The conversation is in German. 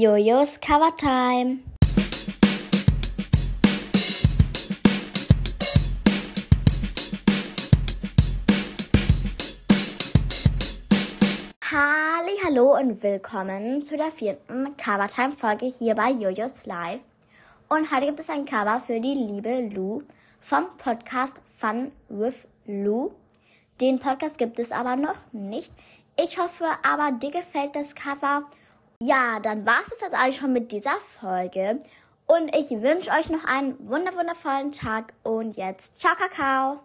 Jojos Cover Time. Hallo und willkommen zu der vierten Covertime Folge hier bei Jojos Live. Und heute gibt es ein Cover für die liebe Lou vom Podcast Fun with Lou. Den Podcast gibt es aber noch nicht. Ich hoffe aber, dir gefällt das Cover. Ja, dann war es jetzt eigentlich schon mit dieser Folge. Und ich wünsche euch noch einen wundervollen Tag. Und jetzt, ciao, Kakao.